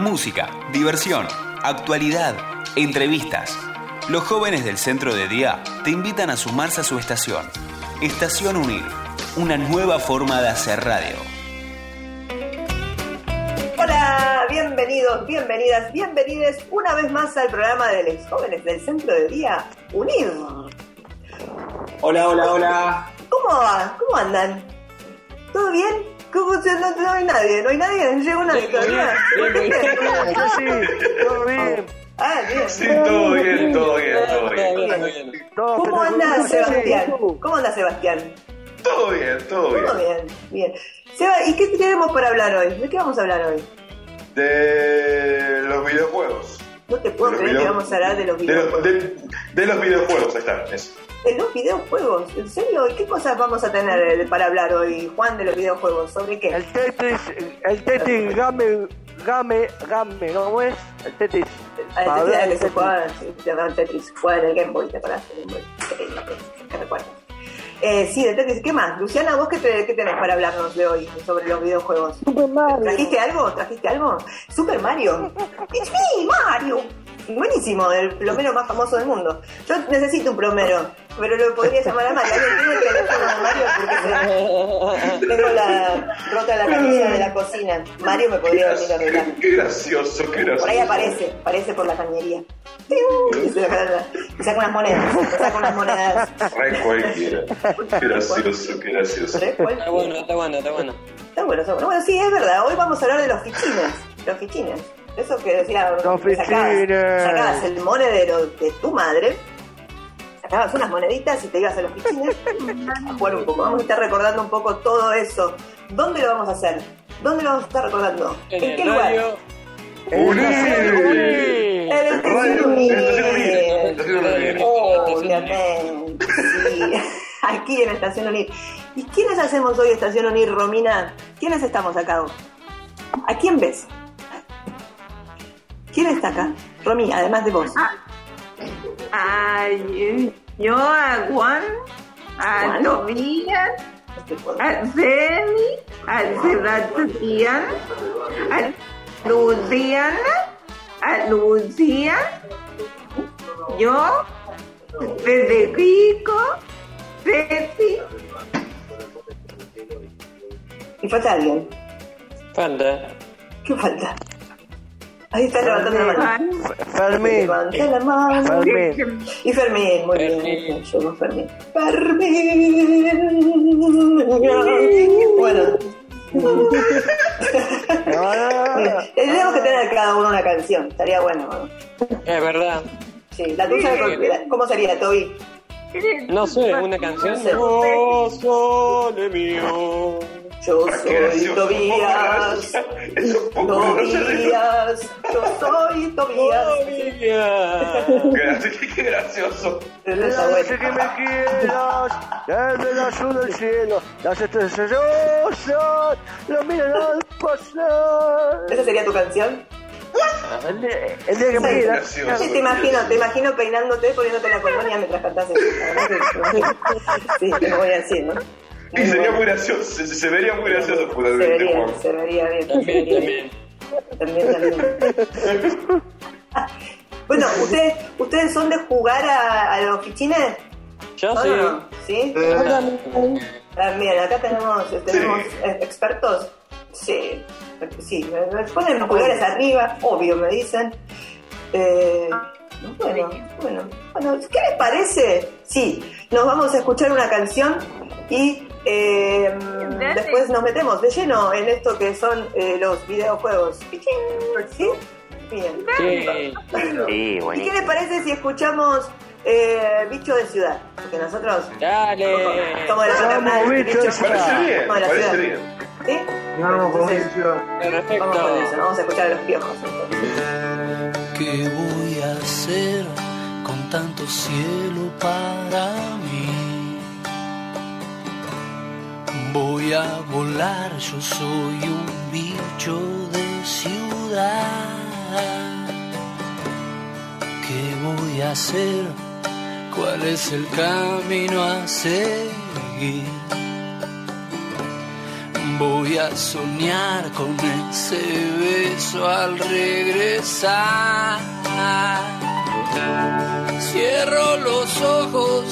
Música, diversión, actualidad, entrevistas. Los jóvenes del centro de día te invitan a sumarse a su estación. Estación Unir, una nueva forma de hacer radio. Hola, bienvenidos, bienvenidas, bienvenides una vez más al programa de los jóvenes del centro de día Unir. Hola, hola, hola. ¿Cómo va? ¿Cómo andan? ¿Todo bien? ¿Cómo se no, no hay nadie? ¿No hay nadie? ¿No todavía? Yo sí, todo bien. Ah, bien. Sí, todo bien, todo bien, todo bien. ¿Cómo anda. Sebastián? ¿Cómo anda Sebastián? Todo bien, todo Todo bien. bien, bien. Seba, ¿y qué tenemos para hablar hoy? ¿De qué vamos a hablar hoy? De los videojuegos. No te puedo creer que vamos a hablar de los De los, videojuegos. de, de los videojuegos, ahí está. eso. De los videojuegos, ¿en serio? ¿Y qué cosas vamos a tener eh, para hablar hoy, Juan, de los videojuegos? ¿Sobre qué? El Tetris, el Tetris Game, Game, Game, ¿cómo es? El Tetris. Ah, el Tetris que se jugaba, llamaba Tetris, jugaba en el Game Boy, ¿te acuerdas? El Game Boy. Increíble, ¿Qué recuerdas? Eh, sí, de Tetris, ¿qué más? Luciana, ¿vos qué, te- qué tenés para hablarnos de hoy sobre los videojuegos? Super Mario. ¿Trajiste algo? ¿Trajiste algo? Super Mario. It's me, Mario. Buenísimo, el plomero más famoso del mundo. Yo necesito un plomero, pero lo podría llamar a Mario. ¿Alguien tiene el teléfono de Mario? Porque se- tengo la rota la camisa de la cocina. Mario me podría venir a arreglar. Qué, gracioso, qué gracioso. Por ahí aparece, aparece por la cañería. Y saca, unas monedas, saca unas monedas. Re cualquiera. Qué gracioso, qué gracioso. Está bueno, está bueno, está bueno. Está bueno, está bueno. Bueno, sí, es verdad. Hoy vamos a hablar de los fichines. Los fichines. Eso que decía. Los que sacabas, el monedero de tu madre. Sacabas unas moneditas y te ibas a los fichines a jugar un poco. Vamos a estar recordando un poco todo eso. ¿Dónde lo vamos a hacer? ¿Dónde lo vamos a estar recordando? En ¿En qué lugar? radio. ¡Unir! En el. Obviamente, sí. Aquí en Estación Unir. ¿Y quiénes hacemos hoy Estación Unir, Romina? ¿Quiénes estamos acá? ¿A quién ves? ¿Quién está acá? Romy, además de vos. Ay, yo a Juan, a Juan. Tobías, a Ceni, a Sebastián, a Luciana, a Lucía, yo, Federico, Ceci, Y falta alguien. Falta. ¿Qué falta? Ahí está levantando la mano. Fermín. Levanta la mano. Fermín. Y Fermín, muy Fermín. bien. Yo con Fermín. Fermín. Bueno. Tenemos que tener cada uno una canción. Estaría bueno. ¿no? Es verdad. Sí, la tuya, ¿cómo sería, Toby? No sé, una canción. No sole mío. Yo soy. Tobías. Tobías. Yo soy Tobías. Tobías. Qué, gracioso. Bueno. Sé que me quieras, desde el azul del cielo, las estrellas sellosas, lo miran al pasar. ¿Esa sería tu canción? El día, el día que me. Gracioso. Sí, te imagino, te imagino peinándote, poniéndote la colonia mientras que- Sí, te lo voy a decir, ¿no? Y sería muy gracioso, se, se vería muy gracioso Se vería, se vería bien. También, también. También, también. Bueno, ¿ustedes, ¿ustedes son de jugar a, a los fichines? Yo ¿O sí. no? ¿Sí? También, acá tenemos, tenemos eh, expertos. Sí, sí, me ponen los pulgares arriba, obvio, me dicen. Eh, bueno, bueno, bueno, ¿qué les parece? Sí, nos vamos a escuchar una canción y eh, después nos metemos de lleno en esto que son eh, los videojuegos. ¿Sí? Bien. Sí. Sí, ¿Y qué les parece si escuchamos eh, Bicho de Ciudad? Porque nosotros Dale. somos de la paternal, Bicho de Ciudad. Parece bien, Somos de la ciudad. bien. ¿Sí? No, como Entonces, dice. Perfecto. Vamos con eso, vamos a escuchar a los piojos. entonces. ¿Qué voy a hacer con tanto cielo para mí? Voy a volar, yo soy un bicho de ciudad. ¿Qué voy a hacer? cuál es el camino a seguir. Voy a soñar con ese beso al regresar. Cierro los ojos,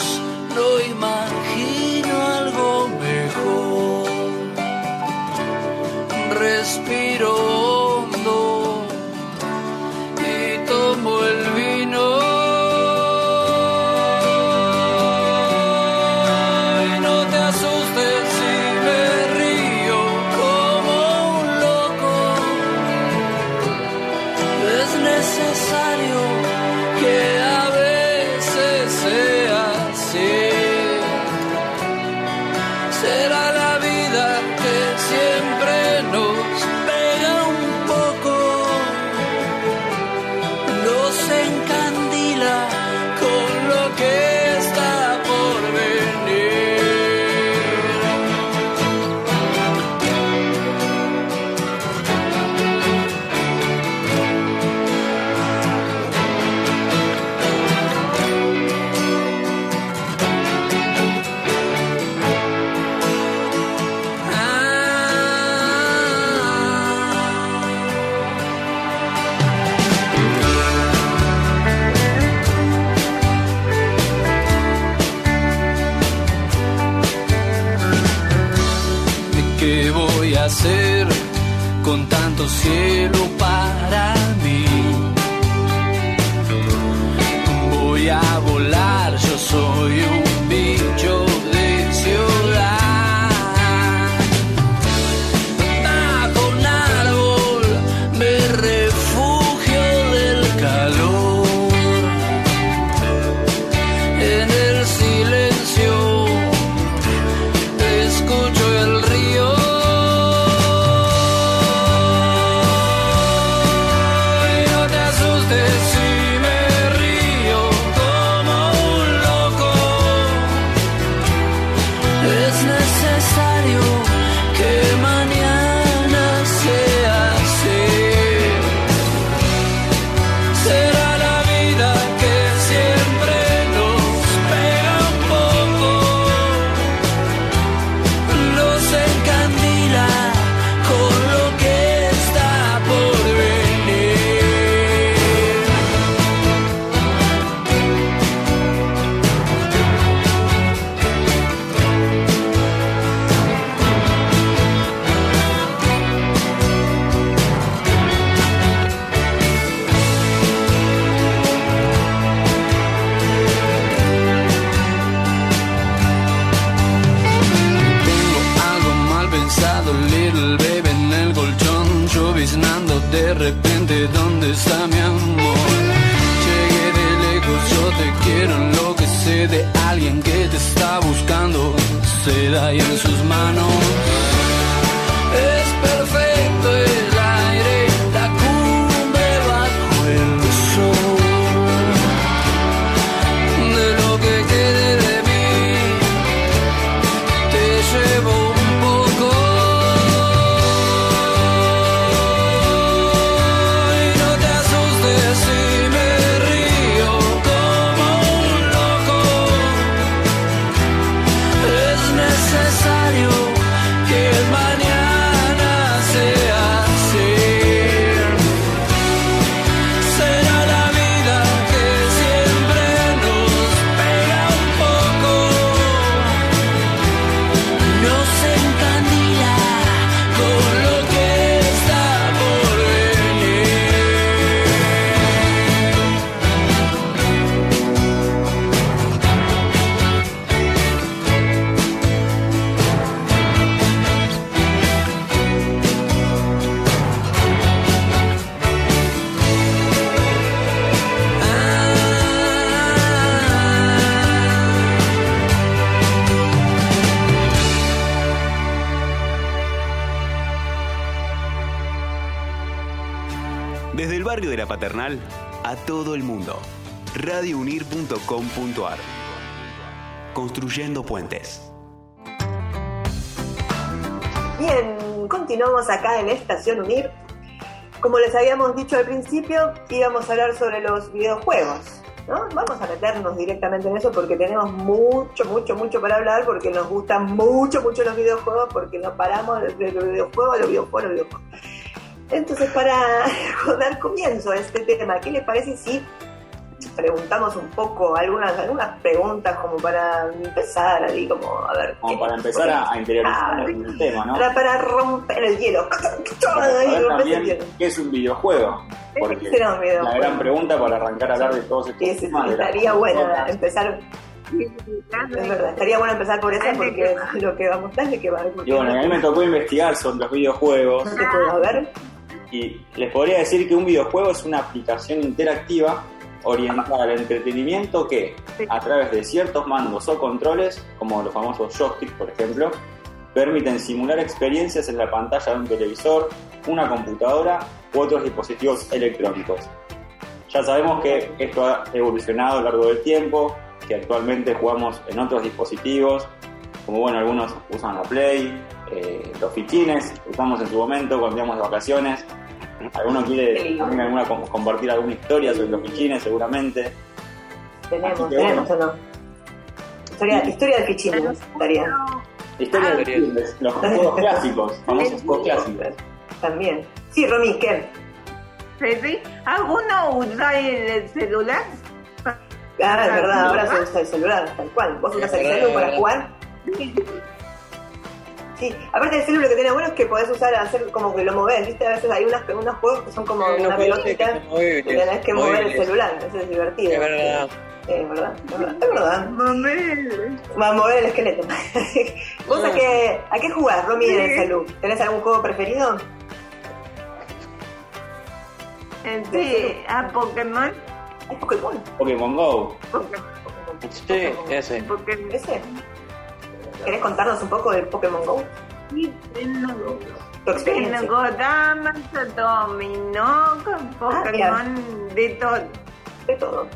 no imagino algo mejor. Respiro. a todo el mundo. radiounir.com.ar Construyendo puentes. Bien, continuamos acá en Estación Unir. Como les habíamos dicho al principio, íbamos a hablar sobre los videojuegos. ¿No? Vamos a meternos directamente en eso porque tenemos mucho, mucho, mucho para hablar, porque nos gustan mucho, mucho los videojuegos, porque nos paramos de los videojuegos, los videojuegos, los videojuegos. Entonces, para dar comienzo a este tema, ¿qué les parece si preguntamos un poco algunas, algunas preguntas como para empezar, ahí como a ver. Como para empezar a, a interiorizar Ah, el tema, ¿no? para, para romper el hielo. Para el también hielo. qué es un videojuego. Porque será un videojuego? la gran pregunta para arrancar a hablar de todos estos Sí, temas. estaría bueno empezar, es verdad, estaría bueno empezar por eso porque es lo que vamos a darle que va a Y bueno, a mí me tocó investigar sobre los videojuegos ¿Qué puedo ver? Y les podría decir que un videojuego es una aplicación interactiva orientada al entretenimiento que, a través de ciertos mandos o controles, como los famosos joysticks, por ejemplo, permiten simular experiencias en la pantalla de un televisor, una computadora u otros dispositivos electrónicos. Ya sabemos que esto ha evolucionado a lo largo del tiempo, que actualmente jugamos en otros dispositivos, como bueno, algunos usan la Play, eh, los fichines, usamos en su momento cuando íbamos de vacaciones. ¿Alguno quiere también alguna, com- compartir alguna historia sobre los fichines? Seguramente. Tenemos, que tenemos bueno. o no. Historia, historia del fichino, estaría. Historia de Historia. fichines, los juegos clásicos, famosos juegos clásicos. También. Sí, Romy, ¿qué? Ceci, ¿Alguno usa el celular? Ah, es verdad, ahora se usa el celular, tal cual. ¿Vos usas el celular para jugar? Sí, aparte del celular lo que tiene bueno es que podés usar, hacer como que lo movés, ¿viste? A veces hay unos, unos juegos que son como Sí, unos una que pelotita y tenés que mover el celular, eso es divertido. Es verdad. Sí, es verdad, es verdad. Es verdad. Mamel. Va a mover el esqueleto. ¿Vos a qué, a qué jugás, Romy, en el Sí. celu? ¿Tenés algún juego preferido? Sí, a Pokémon. ¿Es Pokémon? Pokémon Go. Sí, ese. Pokémon. ¿Ese? ¿Querés contarnos un poco del Pokémon Go? Sí, tengo. Tu experiencia. Tengo damas, dominó, Ah, Pokémon, de todo. de todo.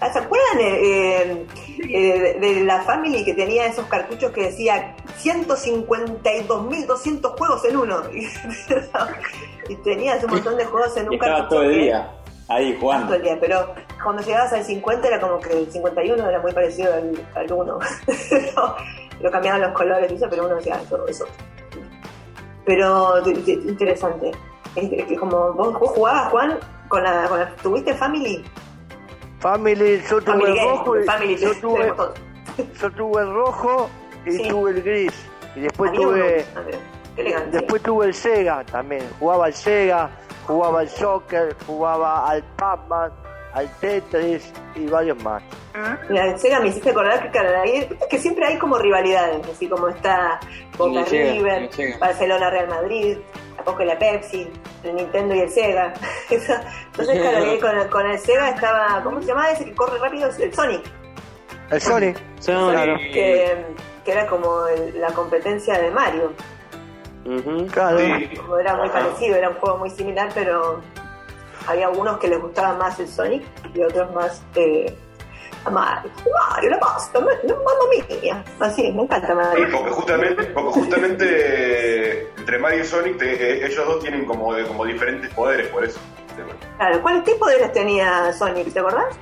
Ah, ¿Se acuerdan eh, eh, de, de la Family que tenía esos cartuchos que decía 152.200 juegos en uno? y tenías un montón de juegos en Y un estaba cartucho. todo el que- día ahí todo jugando. el día, pero cuando llegabas al 50 era como que el 51 era muy parecido al, al 1. lo, cambiaban los colores y eso, pero uno decía, todo eso. Pero interesante. Es que como vos, vos jugabas, Juan, con la, con la- ¿tuviste Family? Family, yo tuve Family el rojo, y- Family, yo tuve, yo tuve el rojo y Sí. tuve el gris. Y después tuve, elegante. después tuve el Sega también. Jugaba al Sega, jugaba al soccer, jugaba al Pac-Man, al Tetris y varios más. Mira, en Sega me hiciste acordar que, claro, viste que siempre hay como rivalidades, así como está Boca Sega, River. Barcelona Real Madrid, la Coca y la Pepsi, el Nintendo y el Sega. Entonces, claro, con, el- con el Sega estaba, ¿cómo se llama ese que corre rápido? El Sonic, El Sony. Sony. que, que era como el- la competencia de Mario. Claro. Sí. Como era muy parecido, era un juego muy similar, pero había algunos que les gustaba más el Sonic y otros más eh, a Mario. Mario, la pasta, mamma mía. Así, me encanta Sí, Mario. porque justamente, porque justamente eh, entre Mario y Sonic, te- eh, ellos dos tienen como, de- como diferentes poderes, por eso. Claro, ¿cuál qué poderes tenía Sonic? ¿Te acordás?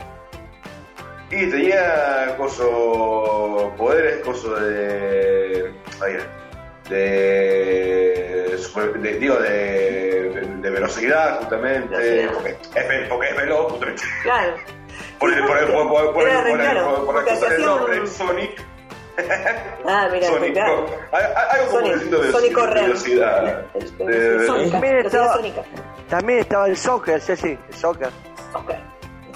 Y tenía coso, poderes, coso de. ahí, de, super- de- digo, de, de- de velocidad, justamente. Velocidad. Porque, es, porque es veloz, justamente. Claro. Por el, por el, por, por, por, Era por el- claro, por- el- por el hacía nombre, un- Sonic. Ah, mira, Sonic, claro. no. Hay- hay Algo como Sonic, de Sonic Sónica, También estaba- sónica. También estaba el soccer, sí, sí, el soccer. Soccer.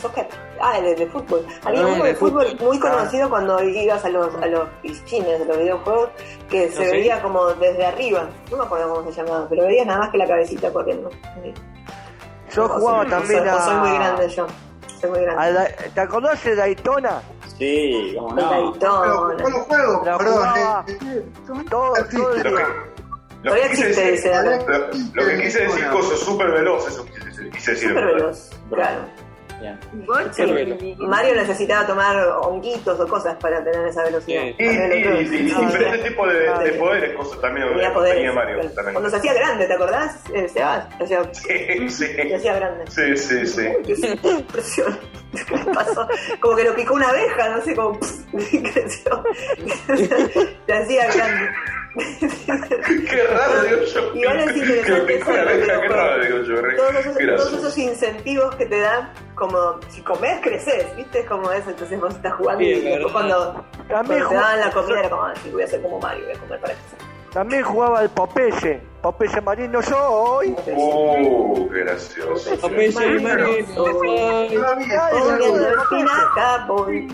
Soccer. Ah, el de fútbol. Había Ah, uno de de fútbol muy conocido cuando ibas a los, a los piscines de los videojuegos que se ¿Ah, veía como desde arriba. No me acuerdo cómo se llamaba, pero veías nada más que la cabecita corriendo. Yo jugaba también soy, o soy muy a, grande yo. Soy muy grande. la- ¿Te acordás de Daytona? Sí, como El no. Daytona. ¿Cuál juego? La Perdón. jugaba eh, todo, todo el Lo que, día. lo que Todavía quise existe, decir, dice. lo, lo que quise decir, coso súper veloz, eso quise decir. Quise decir Súper veloz, claro. Sí, te- Mario necesitaba tomar honguitos o cosas para tener esa velocidad. Sí. Y, y, y- y diferentes tipos de, de Vale. poderes, cosas también Tenía tenía poderes. Mario. Cuando También. se hacía grande, ¿te acordás? Eh, Sebas, se hacía, Sí, se sí. hacía grande. Sí, sí, sí. Qué impresión. ¿Qué pasó? Como que lo picó una abeja, no sé, como y creció. Se hacía grande. Qué raro, digo yo. Igual es interesante abeja, qué raro, digo yo. Todos esos, qué todos esos incentivos que te dan, como si comes, creces, ¿viste? Es como eso, entonces vos estás jugando Sí, y es después cuando, También, cuando te daban la comida era como, ah, sí, voy a ser como Mario, voy a comer para crecer. también jugaba el Popeye. Popeye marino soy. Uh, qué gracioso. Popeye, voy.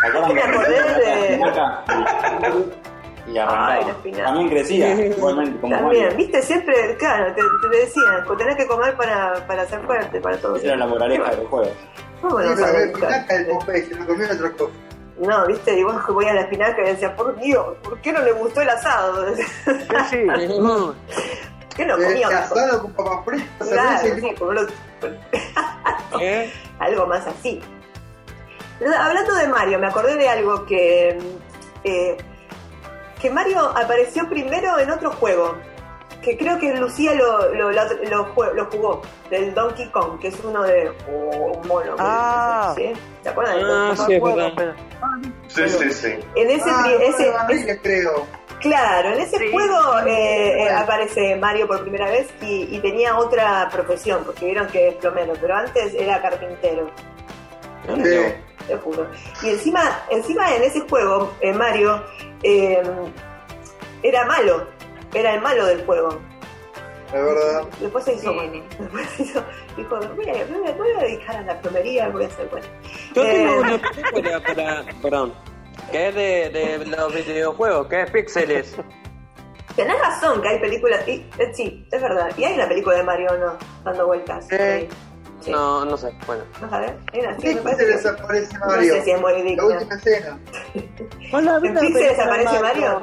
¿Se acuerdan Me acordé de-? Y arrancaba. Ay. También crecía, igualmente, como También, Mario. viste, siempre, claro, te, te decían, pues tenés que comer para, para ser fuerte, para todo. Esa era la moraleja del juego. Pero saber el buscar. pinaca del Popeye, no comía otra cosa. No, viste, y vos voy a la espinaca y decía, por Dios, ¿por qué no le gustó el asado? Sí, sí. ¿Qué no comía mejor? asado con papas fritas, Claro, sí, como lo- ¿Eh? algo más así. Pero Hablando de Mario, me acordé de algo que. eh, que Mario apareció primero en otro juego. Que creo que Lucía lo, lo, lo, lo lo jugó. Del Donkey Kong, que es uno de. oh, un mono. Ah. ¿sí? ¿Se acuerdan de Ah, Donkey Kong? sí, es verdad. Sí, sí, sí. En ese, Ah, no, ese, creo. Claro, en ese Sí. juego eh, eh, Bueno. aparece Mario por primera vez y, y tenía otra profesión, porque vieron que es plomero, pero antes era carpintero, Sí. Te juro. Y encima, encima en ese juego, eh, Mario eh, era malo, era el malo del juego. La verdad. Después se hizo Sí. bueno. Después se hizo, dijo, voy a, voy a- dedicar a la plomería, voy a ser bueno. Yo Eh, tengo una película para. Perdón. Que es de, de los videojuegos, que es Píxeles. Tenés razón que hay películas, y, eh, sí, es verdad. Y hay una película de Mario, ¿no? Dando vueltas. Sí. Sí. No, no sé. Bueno. ¿No sabes? Hay una, sí, ¿Qué me se parece que- desaparece No Mario? sé si es muy La digna. última escena. Hola, ¿En Pixels aparece Mario?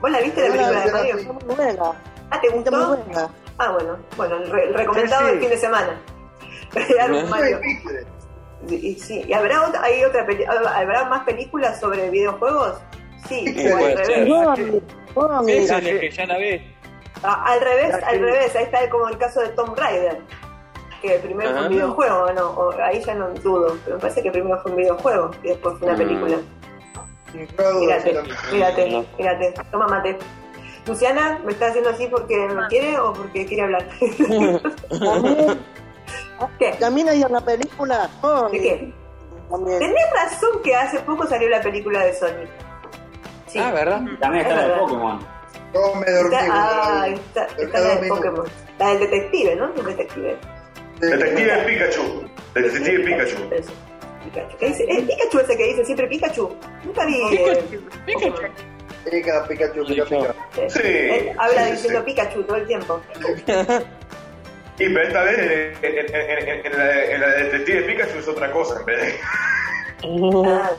¿Vos la viste la película de. Mario? Muy buena. Ah, ¿te muy gustó? buena. Ah, bueno. Bueno, el, re- el recomendado fin de semana. Mario. Y, sí, ¿y habrá otra, hay otra peli- habrá más películas sobre videojuegos? Sí, o al revés. que ya la. Ah, al revés, La al revés, ahí está como el caso de Tomb Raider. Que primero fue un videojuego, no, o- ahí ya no dudo, pero me parece que primero fue un videojuego y después fue una Mm. película. Mírate, mírate, mírate, toma mate. Luciana, ¿me está haciendo así porque me quiere o porque quiere hablar? También, ¿Qué? también hay una película. Mami. ¿De qué? También. Tenés razón que hace poco salió la película de Sonic. Sí. Ah, ¿verdad? Y también está Es la de. Pokémon. Todo me dormí. Está, ah, está, está la de. Pokémon. La del detective, ¿no? El detective. Detective Pikachu. Detective Pikachu. Eso. Pikachu. ¿Qué dice? ¿Es Pikachu ese que dice siempre Pikachu? Nunca vi. eh, Pokémon. Pica, Pikachu, pica, pica. Eh, Sí, Él habla sí, diciendo sí. Pikachu todo el tiempo. Y pero esta vez en, en- en- en- en la, de- en la de Detective Pikachu es otra cosa en vez de. Ah,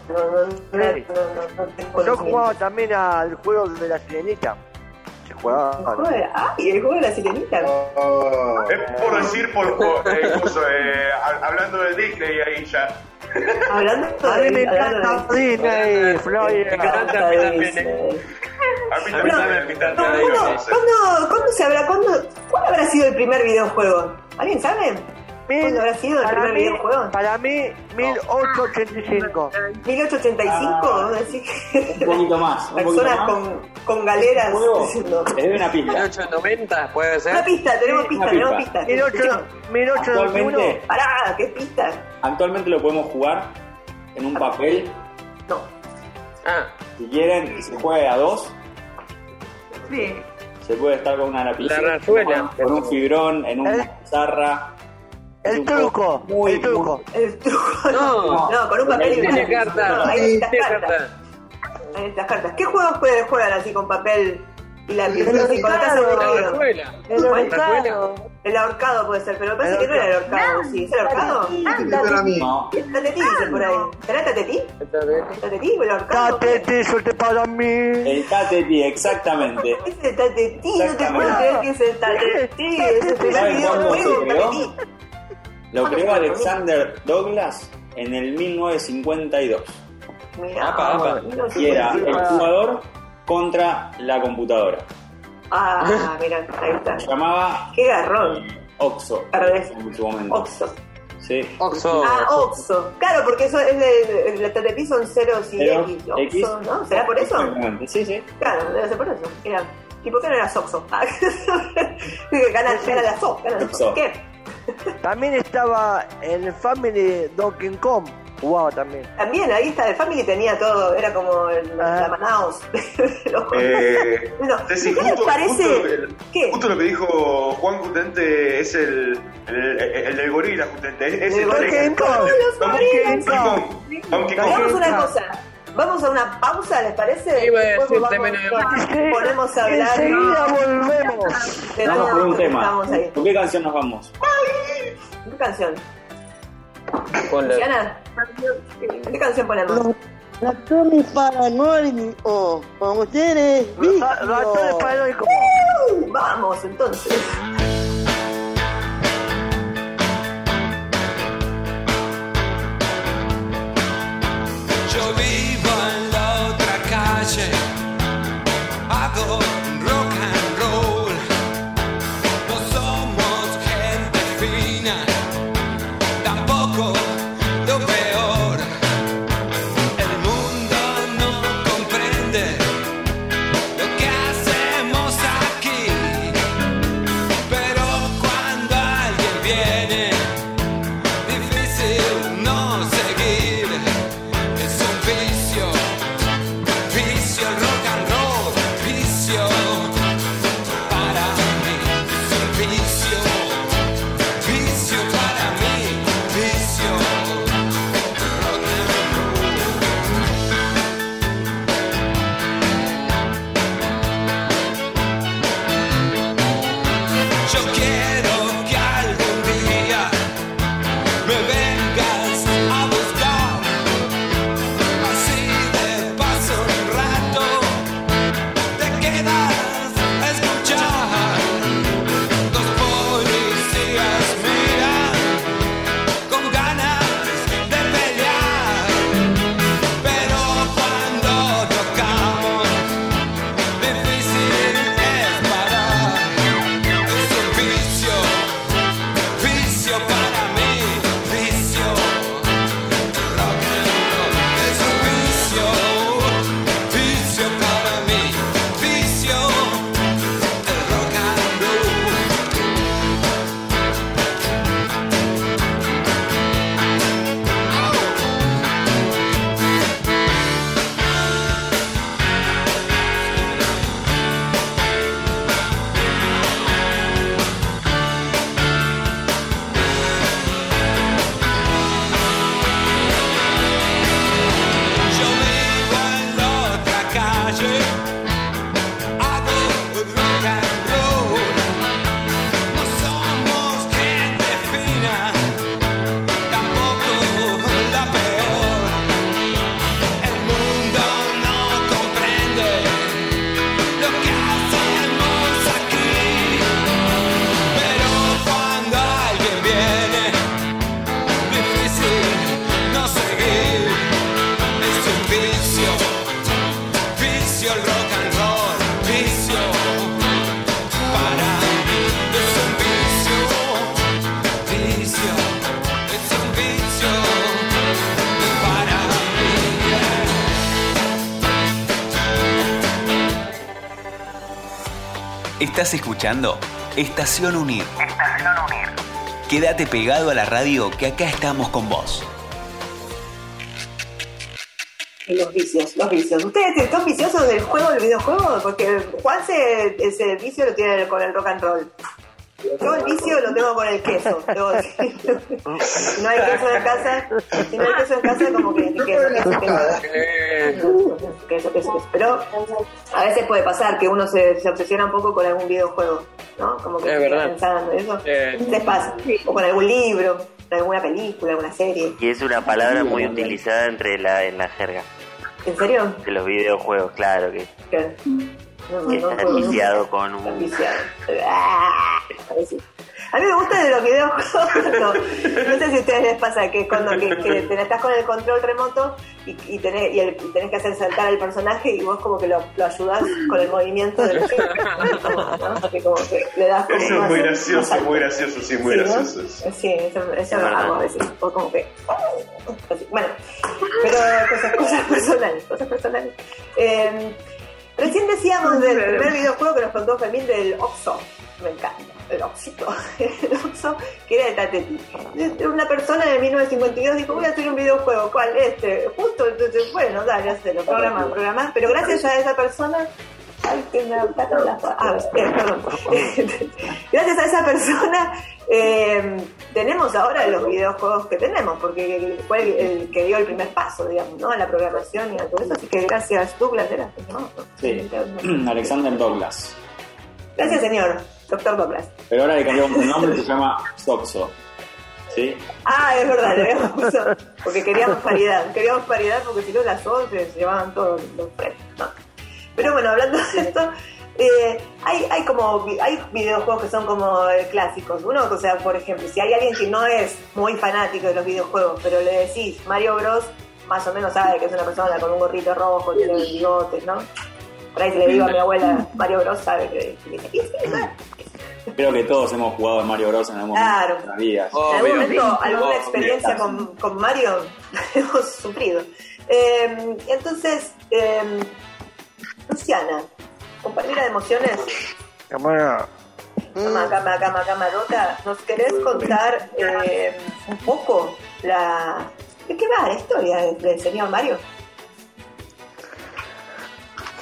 Yo jugaba también al juego de la sirenita. Se ¿El jugaba. juego de- ¡Ay! el juego de la sirenita. Oh. Es por decir, por, por, eh, incluso, eh, hab- hablando de Disney ahí ya. Hablando A mí me de. hablando encanta de- Disney, Me Florida. encanta a mí también. Disney. A mí No, también me encanta ¿cuándo, cuándo, cuándo se habrá, cuándo, ¿Cuál habrá sido el primer videojuego? ¿Alguien sabe? ¿Cuándo habrá sido el para primer mí, videojuego? para mí, 1885. ¿1885? Vamos a decir Un poquito más. Un poquito personas más. con, con galeras. Les doy una pista. 1890, puede ser. Una pista, tenemos Sí, pista, tenemos pista. pista. 18 1891. Actualmente, Pará, ¿qué pista? actualmente lo podemos jugar en un papel. No. Ah, Si quieren, se juega a dos. Sí. Se puede estar con una lapicera. La rayuela. Con un fibrón, en una pizarra. El juego truco, muy, el truco. El truco. No. no, con un papel y una tiene carta. Necesitas Tiene cartas. ¿Qué juegos puedes jugar así con papel y lápiz? Sí, Así, sí, cuando estás claro. La rayuela. El ahorcado. El ahorcado puede ser, pero me parece que no era el ahorcado, ¿sí? ¿Es el ahorcado? Tatetí dice por ahí. ¿Será Tatetí? ¿Tatetí o el ahorcado? Date, suelte para mí. el Tateti, exactamente. Es el Tatetí, no te puedo creer que es el Tatetí. Es el primer ¿Saben cuándo videojuego se creó? Tatetí. Lo ¿Cuándo creó? Alexander Douglas en el 1952. Mirá, Apa, Y era el jugador contra la computadora. Ah, mira, ahí está. Se llamaba Qué garrón. Oxo en su momento. Oxo. Sí. Oxo. Ah, Oxo. Claro, porque eso es de. El Telepi son ceros y Pero X. X. Oxo, ¿no? ¿Será por eso? Exactamente, Sí, sí. Claro, debe ser por eso. Mira. ¿Y por qué no era Oxo? Ah, gana, gana la. Gana la. ¿Qué? También estaba el Family Donkey Kong. Jugaba también. También ahí está, el Family tenía todo, era como el, Ah. la Manaus. Los- Eh, No, Ceci, ¿qué les justo, parece? justo el- ¿Qué? justo lo que dijo Juan Cutente es el, el, el del gorila, Cutente. Es, es El Donkey Kong. Donkey Kong. Donkey Kong. Hagamos una cosa. Vamos a una pausa, ¿les parece? A Después decir vamos- también ponemos a hablar. Enseguida volvemos. de Vamos por un tema. ¿Con qué canción nos vamos? ¿Qué canción? Ponle. Luciana, ¿qué canción ponemos? Los ratones paranoicos. Con ustedes, Los Vicio. paranoicos. Vamos, entonces. Yo vivo Estás escuchando Estación Unir. Quédate pegado a la radio que acá estamos con vos. Los vicios, los vicios. ¿Ustedes están viciosos del juego, del videojuego? Porque Juan se, ese vicio lo tiene con el rock and roll. Yo el vicio lo tengo con el queso. debo si no hay queso en casa, si no hay queso en casa, como que queso, queso, queso. Queso, queso, queso. Pero a veces puede pasar que uno se, se obsesiona un poco con algún videojuego, ¿no? Como que Es se verdad. pensando en eso. Eh. Les pasa. O con algún libro, alguna película, alguna serie. Y es una palabra muy utilizada entre la, en la jerga ¿En serio? de los videojuegos, claro que Que- no, no, que no está viciado con Está un... viciado. Ah. A mí me gusta de los videojuegos. No, no sé si a ustedes les pasa que cuando que, que te estás con el control remoto y, y tenés, y, el- y tenés que hacer saltar al personaje y vos como que lo, lo ayudás con el movimiento del ¿no? Que como que le das como Eso es muy gracioso, salto. muy gracioso, sí, muy Sí, ¿no? gracioso. Sí, eso, eso lo hago a veces. O como que. así. Bueno, pero cosas, cosas personales, cosas personales. Eh, recién decíamos del primer videojuego que nos contó Fermín del Oxo. Me encanta. El Oxito. El Oxo, que era de Tateti. Una persona en 1952 dijo: Voy a hacer un videojuego. ¿Cuál? Este. Justo, entonces, bueno, dale, hacelo. Programa, programa. Pero gracias a esa persona Ay, que me atacan las Ah, perdón. Gracias a esa persona eh, tenemos ahora los videojuegos que tenemos, porque fue el, el que dio el primer paso, digamos, ¿no? A la programación y a todo eso. Así que gracias, Douglas, era, ¿no? Sí, Alexander Douglas. Gracias, señor, doctor Douglas. Pero ahora le cambiamos el nombre se llama Soxo. ¿Sí? Ah, es verdad, le habíamos puesto, porque queríamos paridad, queríamos paridad porque si no las 11 se llevaban todos los premios. Pero bueno, hablando de esto, eh, hay, hay como hay videojuegos que son como eh, clásicos. Uno, o sea, por ejemplo, si hay alguien que no es muy fanático de los videojuegos, pero le decís Mario Bros, más o menos sabe que es una persona con un gorrito rojo, tiene bigotes, ¿no? Por ahí si le digo a mi abuela Mario Bros, sabe que, que dice, "¿Y sí, claro". Creo que todos hemos jugado a Mario Bros en algún momento Claro. de nuestras vidas. ¿En algún momento alguna Oh, experiencia con, con Mario hemos sufrido? Eh, entonces, eh, Luciana, compañera de emociones, Cámara. cama, cama, cama, camarota, ¿nos querés contar eh, un poco la... ¿De qué va la historia del, del señor Mario?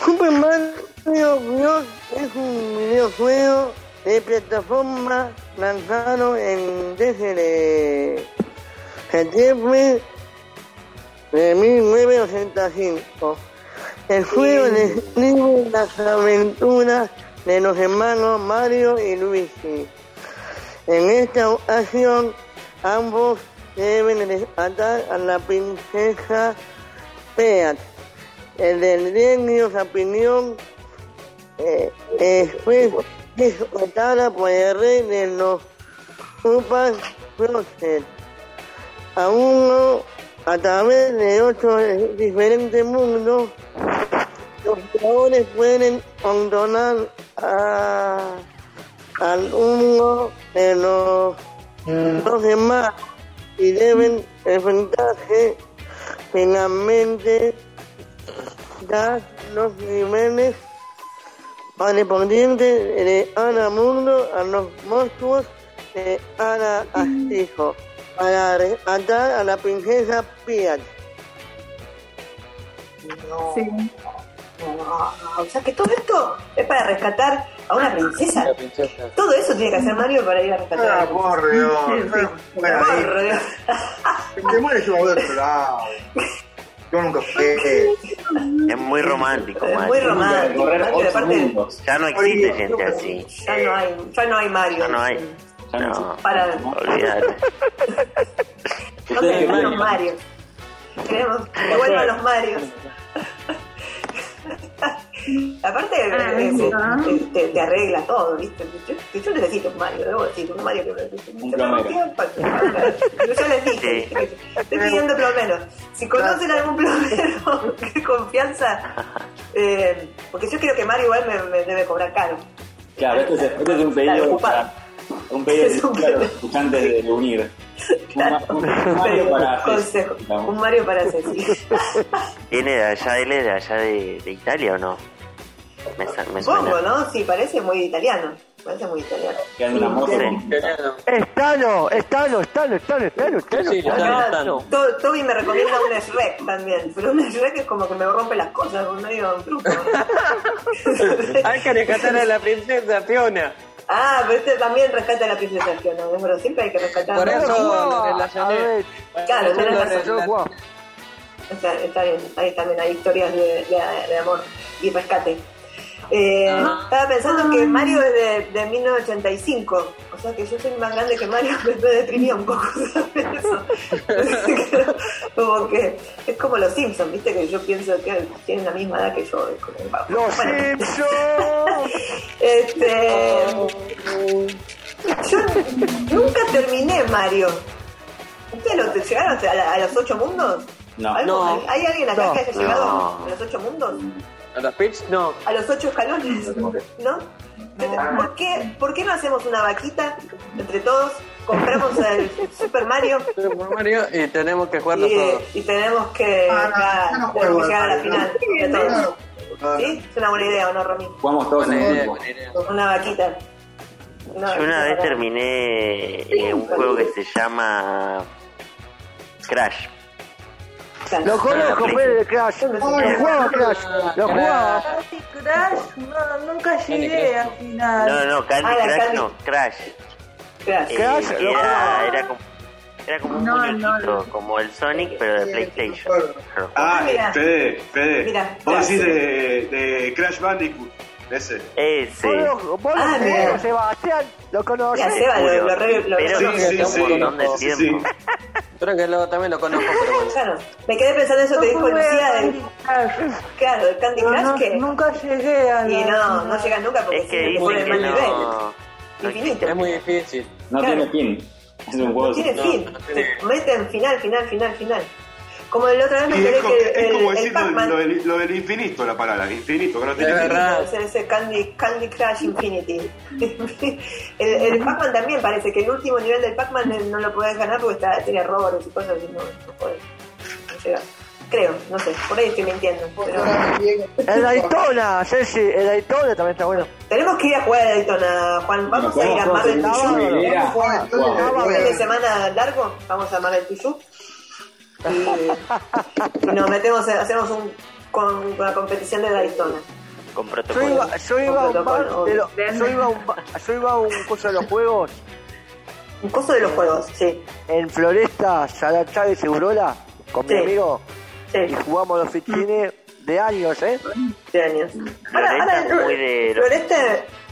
Super Mario Bros. es un videojuego de plataforma lanzado en desde septiembre de 1985. El juego describe las aventuras de los hermanos Mario y Luigi. En esta ocasión, ambos deben rescatar a la princesa Peach. El del genio opinión eh, fue ejecutada por el rey de los Upas Process. A uno, a través de ocho diferentes mundos, los jugadores pueden controlar a, al uno de los dos demás y deben enfrentarse finalmente dar los niveles correspondientes de cada mundo a los monstruos de cada astijo para rescatar a la princesa. No. No, o sea que todo esto es para rescatar a una princesa. Todo eso tiene que hacer Mario para ir a rescatar a Ah, por Dios. Bueno. Por Dios. Te mueres yo de otro lado. Yo nunca fui. Es muy romántico, Es Mario. muy romántico. Correr Mario, ocho aparte, mundos. Ya no existe gente así. ya no hay, ya no hay Mario. Ya no hay. Ya no No, Para, olvídate. no queremos Mario. los Marios. Queremos que vuelvan los Marios. Aparte, Ah, eh, ¿no? te, te- te arregla todo, ¿viste? Yo, yo necesito un Mario, debo decir, un Mario que me. Yo ya les dije, estoy pidiendo plomeros. Si conocen algún plomero, qué confianza. Eh, porque yo creo que Mario igual me, me debe cobrar caro. Claro, este es, este es un pedido para, un pedido un los escuchantes de unir. Un, un- un Mario para Consejo. Ceci. Un Mario para Ceci. ¿Viene de allá? ¿Él es de allá de, de Italia o no? Me, Supongo. ¿no? Sí, parece muy italiano. Parece muy italiano. Que anda una. Estalo, estalo, estalo, estalo, estalo, estalo. Sí, no. Toby me recomienda un Shrek también, pero un Shrek es como que me rompe las cosas, un medio bruto. Hay que rescatar a la princesa Fiona. Ah, pero este también rescata a la princesa Fiona, ¿no? pero siempre hay que rescatar. Por eso lo relacioné. Claro, tenés razón. relacioné. Juan. Está, está bien, ahí también hay historias de, de- de amor y rescate. Eh, estaba pensando que Mario es de, de 1985, o sea que yo soy más grande que Mario, me me deprimía un poco eso. como que es como los Simpsons, viste que yo pienso que tienen la misma edad que yo. como- Los Bueno, Simpsons. este, Yo nunca terminé Mario. ¿Ustedes lo, llegaron a, la- a los ocho mundos? No. No. ¿Hay- ¿Hay alguien acá No. que haya llegado No. a los ocho mundos? ¿A los Peach? No. ¿A los ocho escalones? ¿No? ¿Por qué, ¿Por qué no hacemos una vaquita entre todos? Compramos el Super Mario Super Mario y tenemos que jugarlo y, todo. y tenemos que, Ah, no, ya- yo no tenemos juego que llegar a la al final de todos. ¿Sí? Es una buena idea, ¿o no, Romy? Jugamos todos Buena en idea, buena idea. Una vaquita. Una Yo una vez terminé eh, un juego que se llama Crash. Lo conozco, Fede, Crash. Lo jugaba Crash. Lo jugaba. Candy Crush, no, nunca llegué al final. No, no, Candy Ah, Candy- no, Crash. Crash. Eh, Crash, lo era, era como, era como un No, muñequito, no, como el Sonic, pero de PlayStation. Ah, Mira. Fede, Fede. Mira, Vos Crash. decís de, de Crash Bandicoot. Ese. Ese. Vos lo- vos lo Ah, jugás, mira. Sebastián. Lo conoces. Seba, lo, lo, re- lo Pero Sí, sí, sí. un montón de Sí, tiempo. Creo que lo, también lo conozco, pero bueno. Claro, me quedé pensando en eso que dijo Lucía Candy del, claro, del Candy Crush no- que nunca llegué a la y no, no llegan nunca porque Es que dicen que mal nivel. no. no Infinito. Es muy difícil. No Claro. tiene fin. Es un juego No tiene No, fin. no tiene- Te meten final, final, final, final. Como el otro vez me enteré es, como, que es el, como el decir lo, Pac-Man, lo del, lo del infinito, la palabra, infinito, que no tiene Es verdad. ese, ese Candy, Candy Crush Infinity. el el Pac-Man también parece que el último nivel del Pac-Man no lo podés ganar porque está, tiene errores y cosas y no, no podés llegar. Creo, no sé, por ahí estoy mintiendo. Pero El Daytona, Ceci. El Daytona también está bueno. tenemos que ir a jugar a Daytona, Juan. Vamos a ir a Mar del todos en Tuyú. la idea. Un fin de semana largo, vamos a Mar del Tuyú. Y, nos metemos, hacemos un, con, una competición de Daytona. Con Yo protocolo. iba, yo iba a un curso de los juegos Un coso de los juegos, sí. en Floresta, Salachá de Segurola, con mi amigo, Sí, y jugamos los fichines de años, ¿eh? de años. Floresta es muy de- Floresta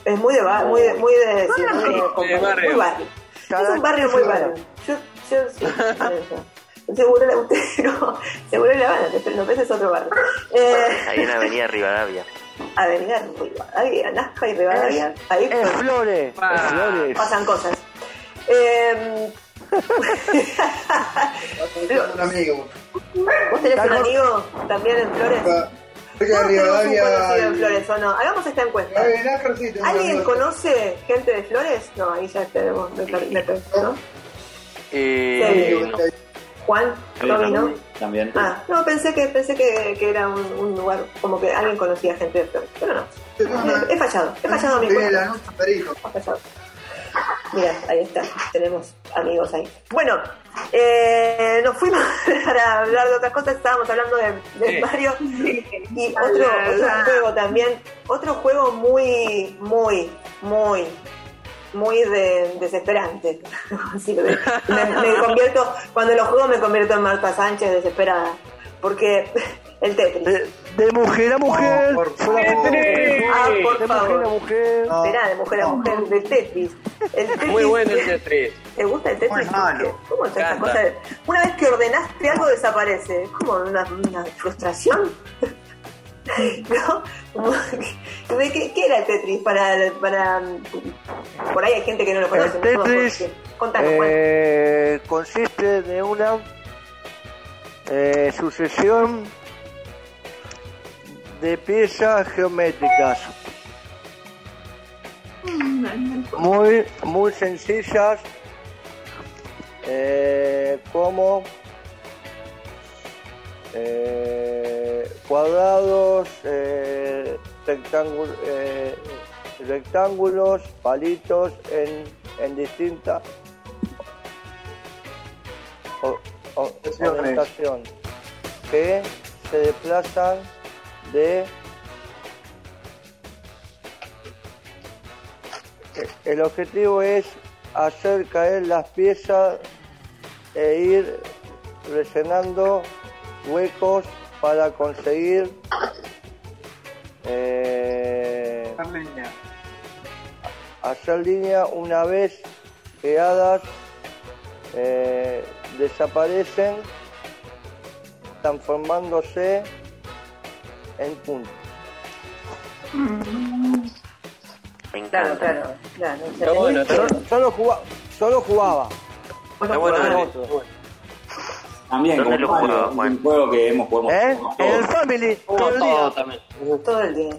es muy de bar, muy de, muy de, sí, muy de- De barrio. muy barrio. Es un barrio muy barrio. Yo, yo, sí, seguro la usted no, seguro la van, pero no, es otro barrio. Eh, Ahí en Avenida Rivadavia. Avenida Rivadavia, Nazca y Rivadavia, ahí Es Flores, Ah. es Flores. pasan cosas. Eh, un amigo. ¿Vos tenés un amigo también en Flores? Cerca de Rivadavia. en Flores, ¿o no? Hagamos esta encuesta. ¿Alguien conoce gente de Flores? No, ahí ya tenemos, me ¿no? Eh, Sí. no. Juan, Romy, ¿no? También. Ah, no, pensé que pensé que, que era un, un lugar como que alguien conocía gente de Flores, pero no. Tengo una- He fallado, he fallado mi Perito. Ha fallado. Mira, ahí está, tenemos amigos ahí. Bueno, eh, nos fuimos para hablar de otras cosas, estábamos hablando de, de Sí. Mario y otro, otro juego también, otro juego muy, muy, muy, muy de- desesperante. Así me, me convierto, cuando lo juego me convierto en Marta Sánchez desesperada, porque el Tetris. De, de mujer a mujer, por solamente Ah, por de mujer a favor. mujer. No. De mujer a mujer, del Tetris. El Tetris Muy bueno el Tetris. ¿Te gusta el Tetris? Muy malo. ¿Cómo es esa Canta. cosa? de- Una vez que ordenaste algo desaparece. Es como una, una frustración. ¿No? Como que- ¿De qué, qué era el Tetris? Para, para, por ahí hay gente que no lo conoce. El Tetris Contanos, eh, consiste de una eh, sucesión de piezas geométricas muy muy sencillas eh, como eh, cuadrados eh, rectángulo- eh, rectángulos palitos en, en distintas o- o- Orientaciones. orientación que se desplazan de el objetivo es hacer caer las piezas e ir rellenando huecos para conseguir eh, Hacer leña. hacer línea una vez creadas eh, desaparecen transformándose en puntos. Me Claro, claro, claro. Está bueno, está Solo, solo jugaba. Solo jugaba. Está bueno, Bueno, Dani. otro. También, ¿Dónde lo jugaba, Juan? Un juego que hemos jugado. ¿Eh? En el Family. Todo, el día. también. Todo el día.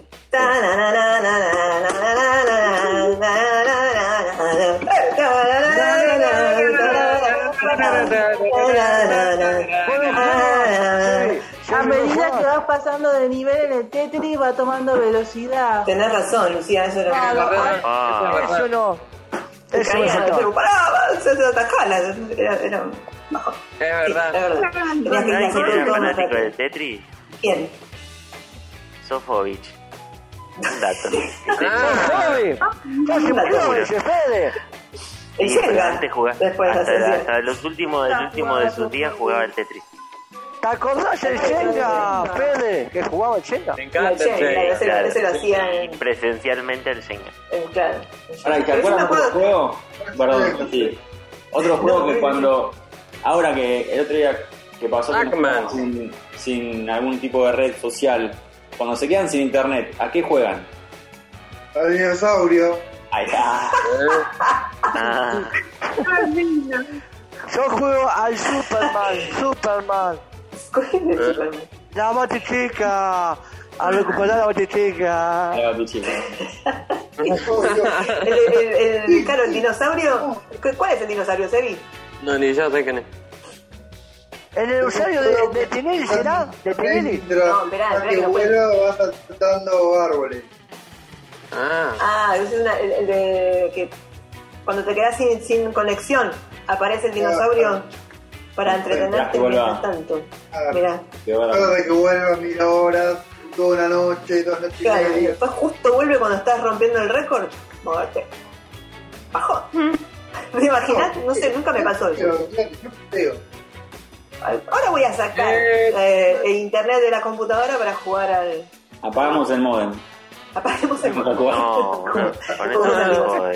A medida que vas pasando de nivel en el Tetris va tomando velocidad. Tenés razón, Lucía, eso era lo que ah, Eso no. Eso me faltaba. Pará, se atacaba. Era, es Sí, es verdad. verdad. ¿Sabes quién era fanático del Tetris? ¿Quién? Sofovich. Un dato. Ah, Fede. Casi murió ese Fede. El Sí, pero Shenga. antes jugaba, Después de hasta, los últimos, el último de sus días jugaba el Tetris. ¿Te acordás el Shenga, Fede? Que jugaba el Shenga. me encanta el Shenga, ese, Claro. ese lo hacía en, Y presencialmente el Shenga. en- claro. Ahora, ¿y ¿te acuerdas de otro juego? Perdón, sí. Otro juego que cuando. Ahora que el otro día que pasó que sin, sin algún tipo de red social, cuando se quedan sin internet, ¿a qué juegan? Al dinosaurio. Ahí está. Ah, Yo juego al Superman, Superman. ¿Cuál es el Superman? La batichica. A recuperar la batichica. Chico. El, el, el, claro, el dinosaurio. ¿cu- ¿Cuál es el dinosaurio, Sebi? No, ni yo sé quién es. En el usuario de, de Tinelli será, de Tinelli. No, esperá, esperá que que lo vuela vas saltando árboles. Ah, Ah, es una, el, el de que cuando te quedas sin, sin conexión aparece el dinosaurio para entretenerte que mientras tanto. Ah, Mirá. Que va la- Cada que vuelva mil horas, toda una noche, dos noches Claro, y media. después justo vuelve cuando estás rompiendo el récord. Moverte. Bajón. ¿Te imaginas? No sé, nunca me pasó eso. Ahora voy a sacar Eh. eh, el internet de la computadora para jugar al. Apagamos el modem. Apaguemos el jugar. no, no.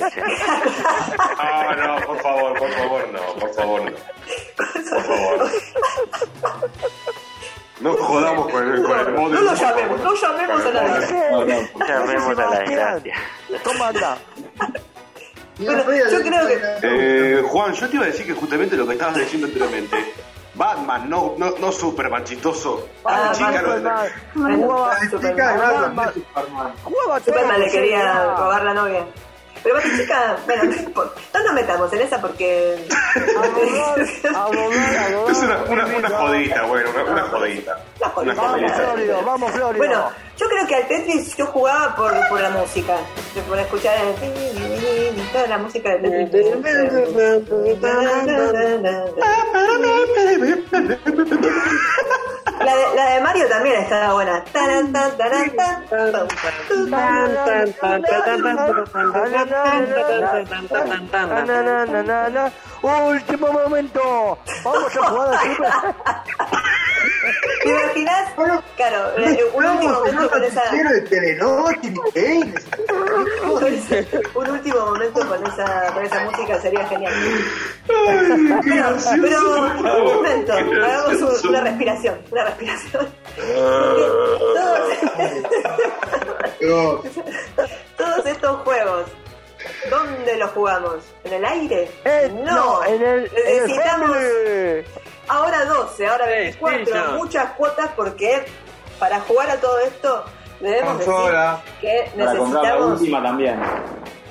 Ah, no, por favor, por favor, no, por favor, no. Por favor. No jodamos con el, con el No, modem. no lo llamemos, no llamemos a la desgracia. No, no. Llamemos a la desgracia. ¿Cómo anda? Bueno, yo creo que- Eh, Juan, yo te iba a decir que justamente lo que estabas diciendo anteriormente, Batman, no, no, no Superman chistoso. Ah, chica, no- Superman. Jugaba, Superman. Jugaba le quería robar la novia. Pero Bati chica, bueno, no importa. no nos metamos en esa porque. Es una, una, una jodita, bueno, una, una jodita. Una jodita. Vamos. Florido, vamos, Florido. Bueno, yo creo que al Tetris yo jugaba por, por la música. Por escuchar el... toda la música del Tetris. La de, la de Mario también estaba buena. Último momento. Vamos a jugar Super. ¿Te imaginas? Claro, eh, un último momento con esa. Un último momento con esa, con esa música sería genial. Pero, pero un momento, hagamos un- una respiración, una respiración. Todos, todos estos juegos, ¿dónde los jugamos? ¿En el aire? Eh, no, en el, en el Necesitamos ahora 12, ahora 24, PlayStation. muchas cuotas porque para jugar a todo esto debemos Consola. decir que la necesitamos última también.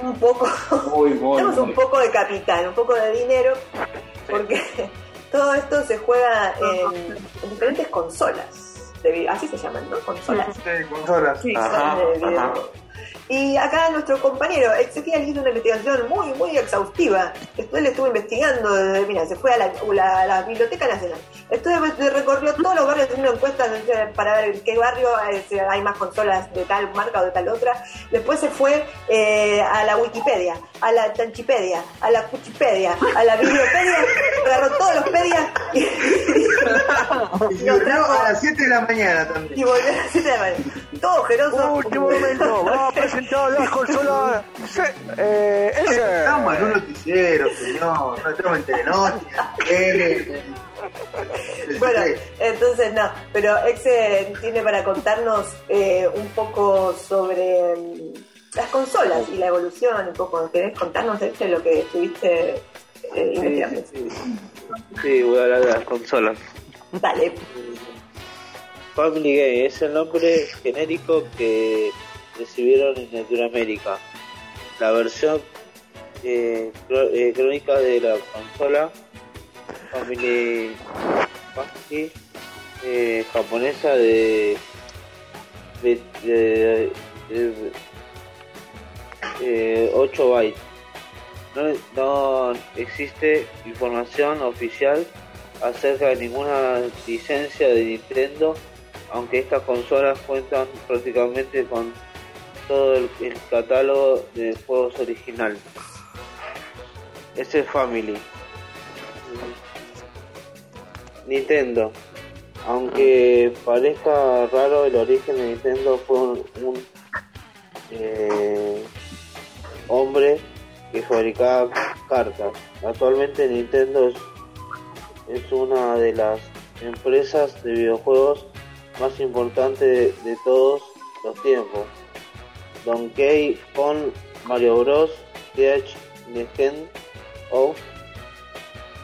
un poco Muy, muy, tenemos un poco de capital, un poco de dinero, porque todo esto se juega en, en diferentes consolas. de así se llaman, ¿no? Consolas. Sí, consola. Sí, Ajá, de videojuegos. ajá. Y acá nuestro compañero Ezequiel hizo una investigación muy, muy exhaustiva. Él estuvo investigando, desde, mira, se fue a la, la- la Biblioteca Nacional. Estuvo, recorrió todos los barrios haciendo encuestas eh, para ver en qué barrio eh, hay más consolas de tal marca o de tal otra. Después se fue eh, a la Wikipedia, a la Chanchipedia, a la Cuchipedia, a la Bibliopedia, agarró todos los pedias y, Y durmió a las 7 de la mañana también. y volvió a la cita de baile. Todo ojeroso. Último momento. Vamos presentar las consolas. Sí, Eh, ese. Estamos en un noticiero, señor. No estamos en Telenoche, en tele, en- Bueno, entonces no, pero Exe tiene para contarnos eh, un poco sobre mm, las consolas y la evolución, un poco, ¿querés contarnos de lo que estuviste eh, investigando? Sí, sí, voy a hablar de las consolas. Dale. Family Game es el nombre genérico que recibieron en Latinoamérica. La versión eh, eh, crónica de la consola Family, Family, eh, japonesa de, de, de- de- eh, 8 bytes. No, no existe información oficial acerca de ninguna licencia de Nintendo, aunque estas consolas cuentan prácticamente con todo el, el catálogo de juegos original. Ese es Family. Nintendo. Aunque parezca raro, el origen de Nintendo fue un, un, eh, hombre que fabricaba cartas. Actualmente Nintendo es, es una de las empresas de videojuegos más importantes de, de todos los tiempos. Donkey Kong, Mario Bros, The Legend of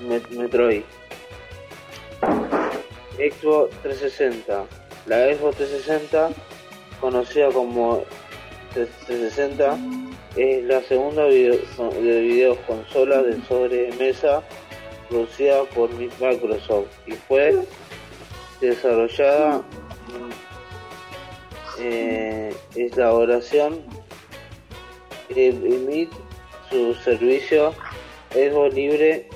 Met- Metroid. Xbox 360. La Xbox 360, conocida como 360, es la segunda video, de videoconsola de sobremesa producida por Microsoft y fue desarrollada eh, es la oración emit su servicio Xbox Libre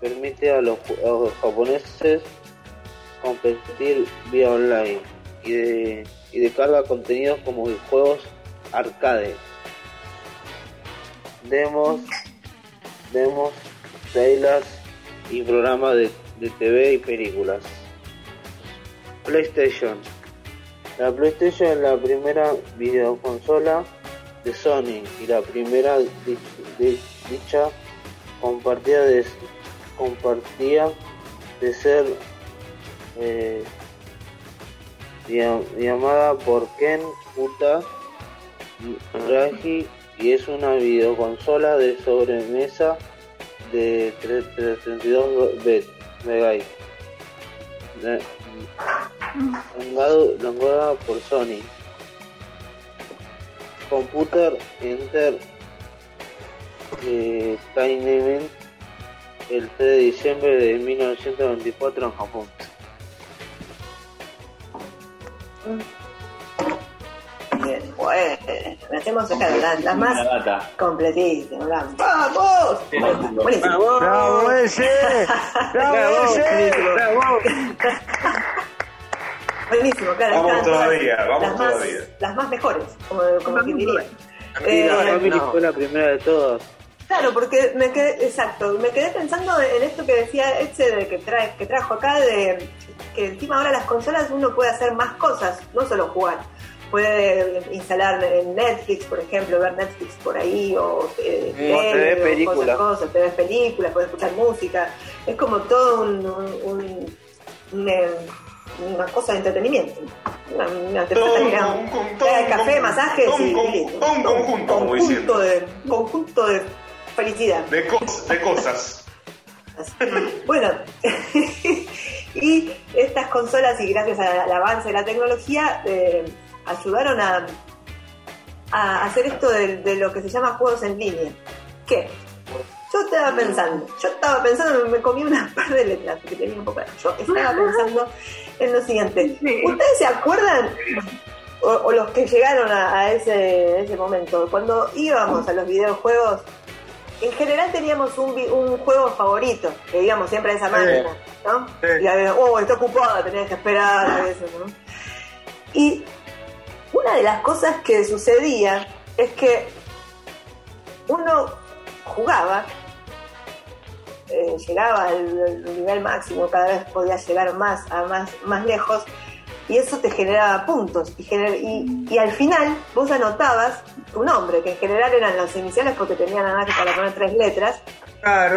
permite a los, a japoneses competir vía online y de, y de carga contenidos como juegos arcade. Demos demos trailers y programas de, de TV y películas. PlayStation la PlayStation es la primera videoconsola de Sony y la primera di- di- dicha compartida de ser eh, llam- llamada por Ken Uta Raji y es una videoconsola de sobremesa de tre- tre- 32 bits megabytes langado- lanzada por Sony Computer Enter eh, Entertainment el 3 de diciembre de 1994 en Japón. Bien, bueno, hacemos acá las, las más La data. completísimas. las- ¡Vamos! ¡Bravo ese! ¡Bravo ese! Buenísimo, claro. Vamos están todas todavía, vamos las más, todavía. Las más mejores, como, como quien diría. Eh, fue la primera de todas. Claro, porque me quedé, exacto, me quedé pensando en esto que decía Etze de que, trae, que trajo acá, de que encima ahora las consolas uno puede hacer más cosas, no solo jugar. Puede instalar en Netflix, por ejemplo, ver Netflix por ahí, o eh, O te tele, ves o películas. cosas, cosas, te ves películas, puedes escuchar música. Es como todo un, un- un- un, eh, una cosa de entretenimiento. Una, una te Todo falta un- café, masajes un- y, un- y listo. un conjunto, como conjunto de, conjunto de felicidad. De, cos- de cosas. Bueno, y estas consolas, y gracias al, avance de la tecnología, eh, ayudaron a, a hacer esto de, de lo que se llama juegos en línea. ¿Qué? Yo estaba pensando, yo estaba pensando, me comí una par de letras, porque tenía un poco. Yo estaba pensando en lo siguiente. ¿Ustedes se acuerdan? O, o los que llegaron a, a ese, ese momento, cuando íbamos a los videojuegos, en general teníamos un, un juego favorito, que íbamos siempre a esa máquina, ¿no? Y había, oh, está ocupada, tenías que esperar, a veces, ¿no? Y una de las cosas que sucedía es que uno jugaba, eh, llegaba al, al nivel máximo, cada vez podía llegar más, a más, más lejos, y eso te generaba puntos. Y, gener- y, y al final vos anotabas tu nombre, que en general eran las iniciales porque tenían nada más que para poner tres letras.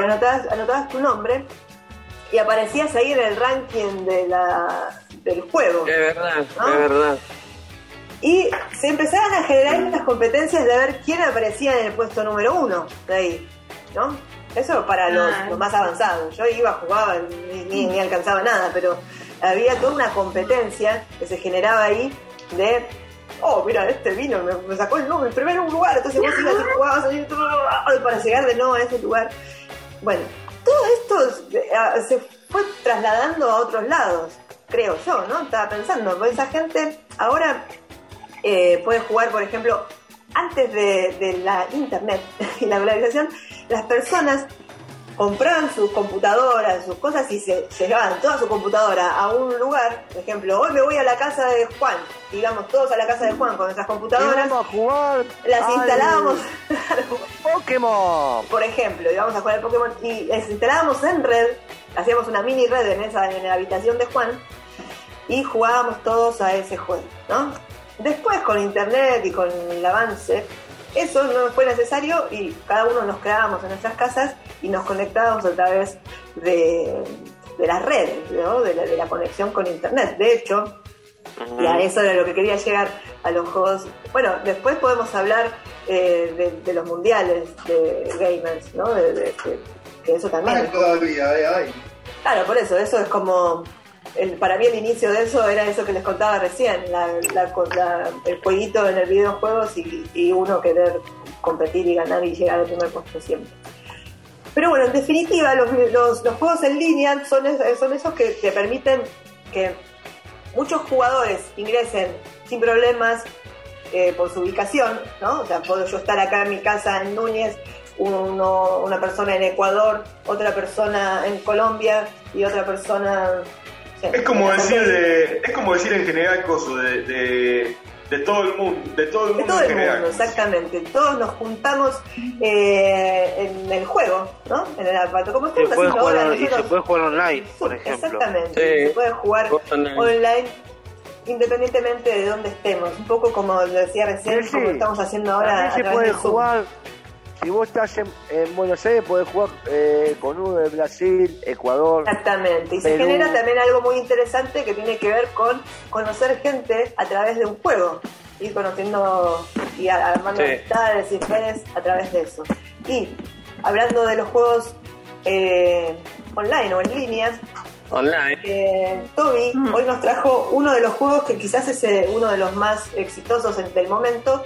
Anotabas, anotabas tu nombre y aparecías ahí en el ranking de la, del juego. Es verdad, ¿no? es verdad. Y se empezaron a generar las competencias de ver quién aparecía en el puesto número uno de ahí, ¿no? Eso para los, Ah. los más avanzados. Yo iba, jugaba, ni, ni- ni alcanzaba nada, pero había toda una competencia que se generaba ahí de, oh, mira, este vino, me, me sacó el, número, el primer lugar, entonces vos ibas y jugabas todo, para llegar de nuevo a ese lugar. Bueno, todo esto se fue trasladando a otros lados, creo yo, ¿no? Estaba pensando, pues esa gente ahora eh, puede jugar, por ejemplo, antes de, de la internet y la globalización, las personas compraban sus computadoras, sus cosas y se, se llevaban toda su computadora a un lugar, por ejemplo, hoy me voy a la casa de Juan, digamos todos a la casa de Juan con esas computadoras, vamos a jugar las al instalábamos, Pokémon. por ejemplo, íbamos a jugar al Pokémon y las instalábamos en red, hacíamos una mini red en esa en la habitación de Juan y jugábamos todos a ese juego, ¿no? Después con internet y con el avance, eso no fue necesario y cada uno nos quedábamos en nuestras casas y nos conectábamos a través de, de las redes, ¿no? de, la, de la conexión con internet. De hecho, y a eso era lo que quería llegar a los juegos. Bueno, después podemos hablar eh, de, de los mundiales de gamers, ¿no? De, que eso también. Ay, es como- todavía, eh, ay. Claro, por eso, eso es como. El, para mí el inicio de eso era eso que les contaba recién, la, el jueguito en el videojuegos y, uno querer competir y ganar y llegar al primer puesto siempre. Pero bueno, en definitiva, los, los- los juegos en línea son, son esos que te permiten que muchos jugadores ingresen sin problemas eh, por su ubicación, ¿no? O sea, puedo yo estar acá en mi casa en Núñez, uno- una persona en Ecuador, otra persona en Colombia y otra persona... Es como decir de, es como decir en general coso de, de, de todo el mundo, de todo el De mundo todo en el general. mundo, exactamente. Todos nos juntamos eh, en el juego, ¿no? En el aparato. Como estamos haciendo jugar, ahora on- y se nosotros. puede jugar online, por ejemplo. Exactamente. Se puede jugar online. online. independientemente de dónde estemos. Un poco como decía recién, Sí, como estamos haciendo ahora. También se puede de jugar, si vos estás en, en Buenos Aires, podés jugar eh, con uno de Brasil, Ecuador. Exactamente, y se genera también algo muy interesante que tiene que ver con conocer gente a través de un juego, ir conociendo y a- armando Sí. amistades y redes a través de eso. Y hablando de los juegos eh, online o en línea, Online. eh, Toby hoy nos trajo uno de los juegos que quizás es eh, uno de los más exitosos en- del momento.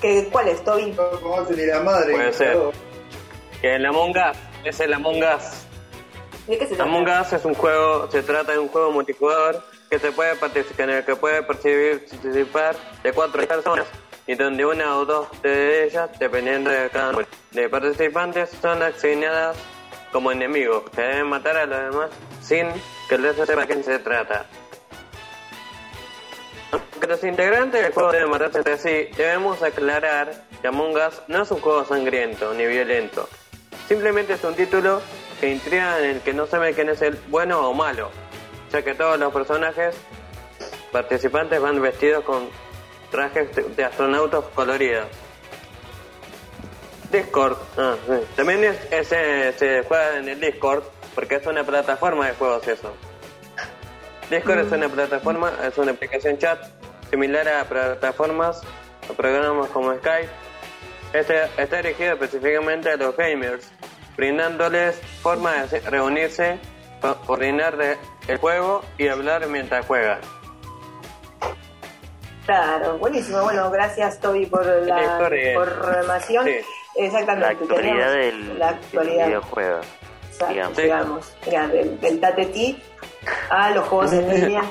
Que, ¿Cuál es, Toby? la madre. Puede ser. Que el Among Us es el Among Us. ¿De qué se trata? Among Us es un juego, se trata de un juego multijugador que se puede participar, en el que puede percibir, participar de cuatro personas y donde una o dos de ellas, dependiendo de cada número de participantes, son asignadas como enemigos que deben matar a los demás sin que les sepa quién se trata. Aunque los integrantes del juego deben matarse entre sí, debemos aclarar que Among Us no es un juego sangriento ni violento. Simplemente es un título que intriga en el que no sabe quién es el bueno o malo, ya que todos los personajes participantes van vestidos con trajes de- de astronautas coloridos. Discord, ah, también es, se juega en el Discord porque es una plataforma de juegos eso. Discord es una plataforma, es una aplicación chat similar a plataformas o programas como Skype. Este está dirigido específicamente a los gamers, brindándoles forma de reunirse, co- coordinar el juego y hablar mientras juegan. Claro, buenísimo. Bueno, gracias Toby por la información. Sí. Exactamente. La actualidad del, la del videojuego. Exacto, digamos. llegamos. Mira, del, del Tatetí a los juegos en línea.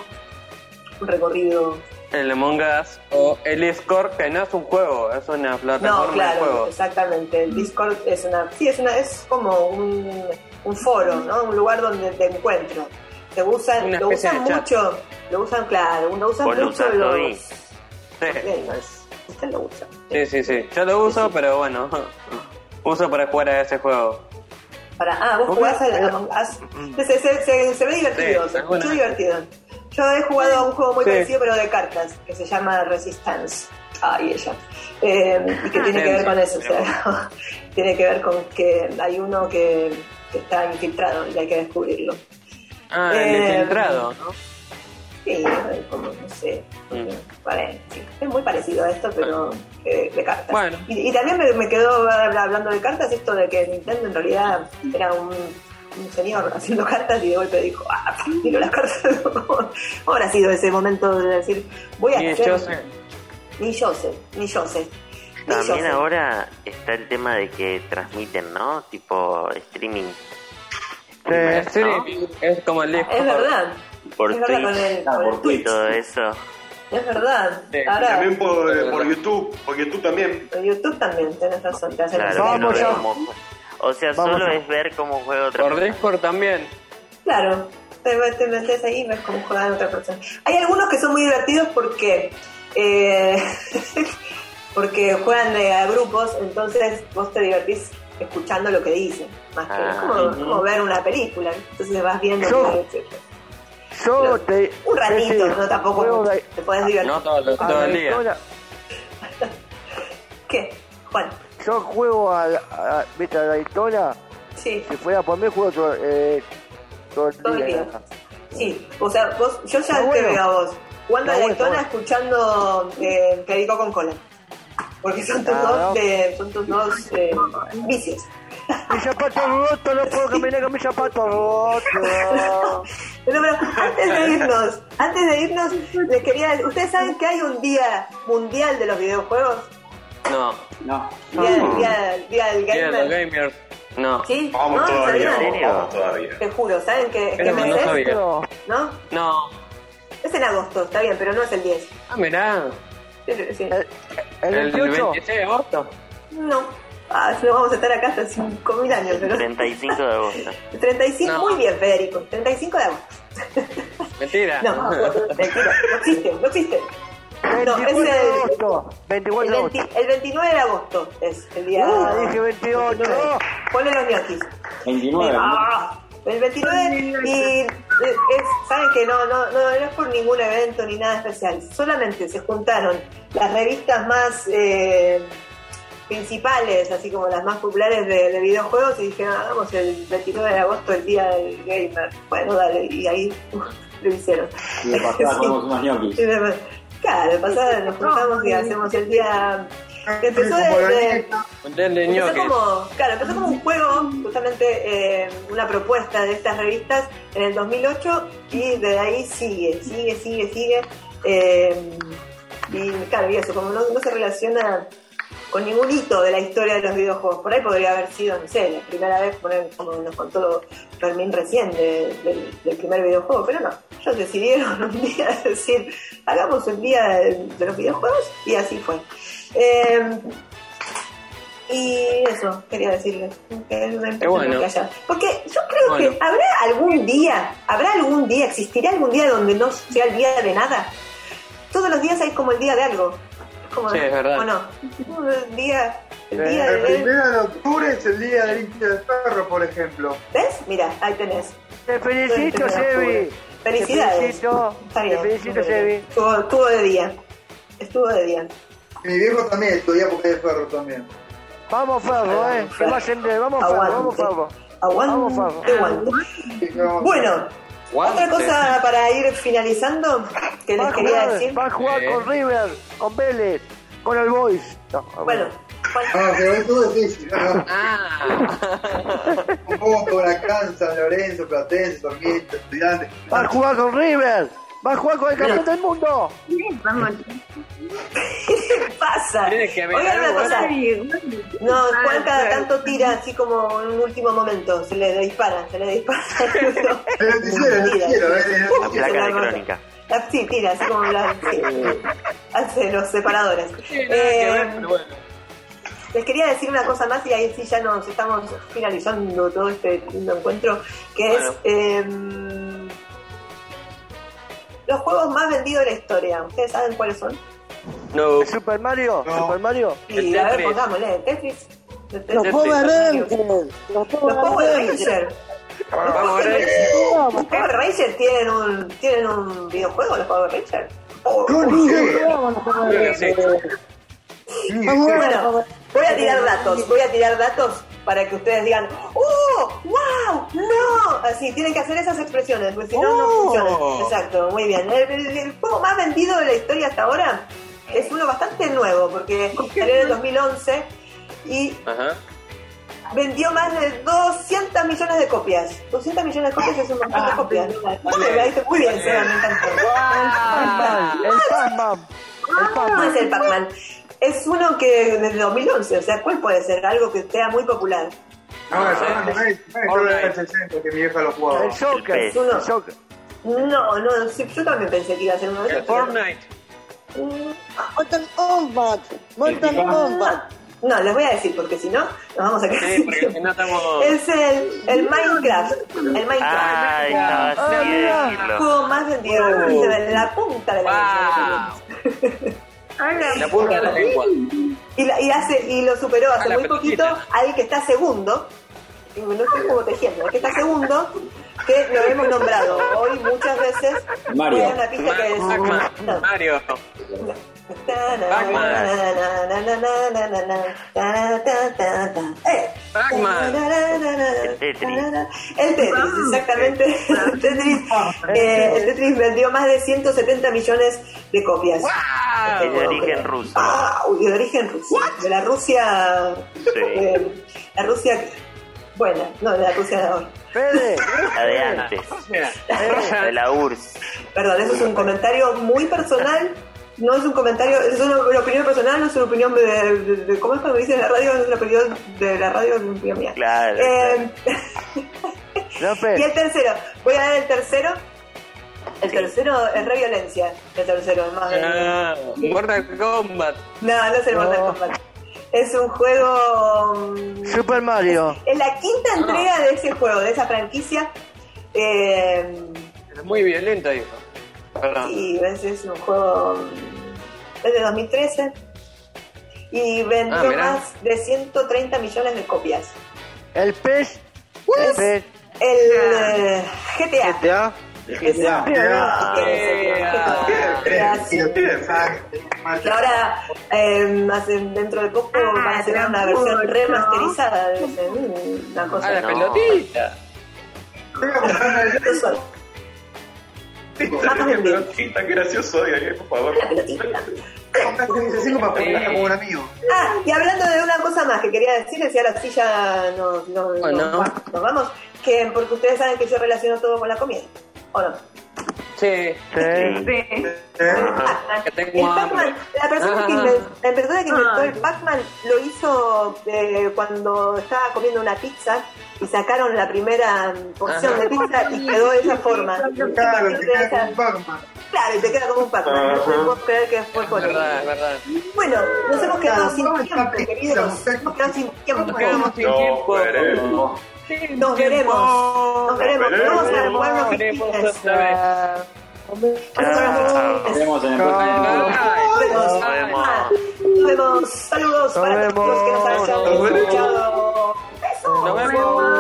Un recorrido. El Among Us o el Discord, que no es un juego, es una plataforma No, de claro, exactamente. El Discord es una, sí, es una, es como un, un foro, ¿no? Un lugar donde te encuentro. Se usan, Una lo usan de chat. mucho, lo usan, claro, lo usan ¿Vos lo mucho usás, los gamers. Usted lo usa. Sí, sí, sí. Yo lo uso, pero bueno, uso para jugar a ese juego. Para, ah, vos ¿Vos jugás qué? al Among Us. Se, se, se, se ve divertido, Sí, divertido. Yo he jugado a un juego muy Sí. parecido, pero de cartas, que se llama Resistance. Ay, ella. Eh, y que tiene que ver con eso, o sea, tiene que ver con que hay uno que, que está infiltrado y hay que descubrirlo. Ah, el Eh, infiltrado, ¿no? Sí, como, no sé, Vale, sí, es muy parecido a esto, pero eh, de cartas. Bueno. Y, y también me, me quedó habla- hablando de cartas esto de que Nintendo en realidad era un, un señor haciendo cartas y de golpe dijo, ah, tiro las cartas. ¿Cómo habrá sido ese momento de decir, voy a Ni hacer... sé. Ni yo sé, ni yo sé. Ni También ahora está el tema de que transmiten, ¿no? Tipo streaming. Sí, es como el disco. Es verdad, Por es verdad Twitch, con el, ah, por Twitch. todo eso. Es verdad. Ahora, también por, por YouTube, por YouTube también. en YouTube también, tenés razón. Te hacen Claro, que no Vamos ya. jue- O sea, Vamos solo ya. es ver cómo juega otra Por persona. Discord también. Claro, te, te metes ahí y ves cómo juegan otra persona. Hay algunos que son muy divertidos porque eh, porque juegan de a grupos, entonces vos te divertís escuchando lo que dicen, más que Ah, es como, ujú. como ver una película. Entonces vas viendo Yo- Yo te. un ratito, no tampoco de- te puedes divertir. No todo, lo- todo el día. ¿Qué? Juan. Yo juego a, a, ¿viste, a Daytona. Sí. Si fuera por mí, juego todo, eh, todo el Todo el día. día. Sí, o sea, vos, yo ya Está te bueno. veo a vos jugando a Está bueno, Daytona está escuchando eh, Perico con cola. Porque son tus Claro. dos, de, son tus dos eh, vicios. Mis zapatos rotos, no puedo caminar con mis zapatos rotos. Pero, pero antes de irnos, antes de irnos, les quería decir, ¿ustedes saben que hay un día mundial de los videojuegos? No. No. Día, día, día del Día de los gamer. gamers. No. ¿Sí? Vamos ¿No? todavía, vamos, vamos todavía. Te juro, ¿saben qué, qué mes no es? ¿No? No. Es en agosto, está bien, pero no es el 10. Ah, mirá. Sí, sí. ¿El El 28? 26 de agosto. No. Ah, no vamos a estar acá hasta 5.000 años, pero... 35 de agosto. 35, No. muy bien, Federico. 35 de agosto. Mentira. No, mentira, no existe, no existe. No, es 24 de el, agosto. 24 el, de agosto. 20 el 29 de agosto es el día. Uh, dije 28. Ponle los ñoquis. 29. ¿no? Ah, el 29 y eh, es, saben que no, no, no, no es por ningún evento ni nada especial. Solamente se juntaron las revistas más eh, principales, así como las más populares de, de videojuegos, y dijeron, hagamos el 29 de agosto el día del gamer. Bueno, dale, y ahí lo hicieron. Y de pasada Sí. comemos unos ñoquis. Claro, de pasada nos juntamos y hacemos el día. Empezó desde. Empezó como, claro, empezó como un juego, justamente eh, una propuesta de estas revistas en el 2008 y de ahí sigue, sigue, sigue, sigue. eh, y claro, y eso, como no, no se relaciona con ningún hito de la historia de los videojuegos. Por ahí podría haber sido, no sé, la primera vez, como nos contó Fermín recién, de- del, del primer videojuego, pero no. Ellos decidieron un día decir, hagamos un día de, de los videojuegos y así fue. Eh, y eso, quería decirles. Que bueno. Porque yo creo Bueno. que habrá algún día, habrá algún día, existirá algún día donde no sea el día de nada. Todos los días hay como el día de algo. Es como, Sí, es verdad. ¿O no? El día, el día El de... primero de octubre es el día del hincha del perro, por ejemplo. ¿Ves? Mira, ahí tenés. Te felicito, Sebi. Felicidades. Te felicito. Está Te felicito, Sebi. Estuvo, estuvo de día. Estuvo de día. Mi viejo también estudia porque es de perro también. Vamos, Ferro, eh. ¿Qué más gente? Vamos, Ferro, vamos, Ferro. Aguante, Vamos, Ferro. aguante. Bueno, otra cosa para ir finalizando que Va les quería jugar, decir. va a jugar Eh. con River, con Vélez, con el Boys. No, Bueno, No, pero es todo difícil, ¿no? Ah. Un poco con Huracán, San Lorenzo, Platense, Sarmiento, Estudiantes. va a jugar con River. Va a jugar con el campeón del mundo. ¿qué pasa? Tiene que haber Oigan una cosa. No, Ah, Juan cada tanto tira así como en un último momento. Se le dispara, se le dispara. El noticiero, el noticiero, ¿eh? La placa de crónica. Ah, Sí, tira, así como la, sí, hace los separadores. Eh, ver, pero bueno. Les quería decir una cosa más y ahí sí ya nos estamos finalizando todo este lindo encuentro, que Bueno. es em, los juegos más vendidos de la historia. ¿Ustedes saben cuáles son? No. Super Mario, No. Super Mario. Y a ver, pongámosle, Tetris. Los. Power Rangers. Los Power Rangers. Los Power. Rangers- los Power Rangers tienen un, tienen un videojuego, los Power Rangers. Oh. Bueno, voy a tirar datos, voy a tirar datos para que ustedes digan, ¡Oh! ¡Wow! ¡No! Así, tienen que hacer esas expresiones, porque si no, no Oh. funciona. Exacto, muy bien. El, el- el juego más vendido de la historia hasta ahora es uno bastante nuevo, porque salió en el 2011 y Ajá. vendió más de 200 millones de copias. 200 millones de copias es un montón de copias. Muy bien, Seba, me encantó. El Pac-Man. No es el Pac-Man. Pac-Man. Es uno que desde 2011, o sea, ¿cuál puede ser? Algo que sea muy popular. No, eso no es, no es del 60 que mi vieja lo jugaba. El Joker. Es uno. El Joker. No, no, sí, yo también pensé que iba a ser uno de El esos. Fortnite. Mortal Kombat. Mortal Kombat. No, les voy a decir, porque si no, nos vamos a quedar Sí, porque si no estamos. Es el, el Minecraft. El Minecraft. Ay, así de el juego más vendido de la punta de la Wow. La punta de la lengua. Y, la- y hace y lo superó hace muy poquito al que está segundo y no estoy como tejiendo el que está segundo que lo hemos nombrado hoy muchas veces Mario. Una pista que es Pac-Man. no. Mario. Eh. El Tetris. El Tetris, exactamente. El Tetris, eh, el Tetris vendió más de 170 millones de copias. Es de origen ruso. Ah, de origen ruso. De la Rusia. Sí. eh, la Rusia. Buena, no, de la Rusia de ahora. Fede. La de antes. De la URSS. Perdón, eso es un comentario muy personal. No es un comentario, es una, una opinión personal, no es una opinión de, de- de- ¿Cómo es cuando dice en la radio? No es una opinión de la radio, es una opinión mía. Claro. Eh, No, y Fede. el tercero, voy a dar el tercero. El tercero es re violencia. El tercero más. Ah, Mortal Kombat. No, no es el Mortal No. Kombat. Es un juego. mm, Super Mario. Es la quinta entrega de ese juego, de esa franquicia. Eh, Es muy violento, hijo. Perdón. y es, es un juego. mm, Es de 2013. Y vendió Ah, más de 130 millones de copias. El pez. El Es pez. el GTA. GTA. GTA. Y ahora, eh, hacen- dentro de poco, van a hacer una versión remasterizada de ese. Una Ah, cosa. la No. pelotita. Eso, Esta pelotita, qué gracioso, Daniel, por favor. la pelotita. para ponerla como un amigo. Ah, y hablando de una cosa más que quería decirles, y ahora sí ya nos, nos, Oh, nos no. va- nos vamos, que porque ustedes saben que yo relaciono todo con la comida, ¿o no? Sí. Sí. Pac-Man. Que El tengo hambre. Pac-Man, la persona que inventó, la persona que inventó el Pac-Man lo hizo eh, cuando estaba comiendo una pizza y sacaron la primera porción Ajá. de pizza y quedó de esa forma. Claro, Y te queda como un Pac-Man. Claro, y te queda como un Pac-Man. No puedo creer que fue por Es eso. verdad, es verdad. Bueno, nos hemos quedado sin tiempo, queridos. Nos hemos quedado sin tiempo. Nos quedamos sin No, tiempo. Nos veremos. Nos veremos. Vamos al pueblo Nos vemos en el próximo. Nos vemos. Saludos para todos los que nos han escuchado. Besos. Nos vemos.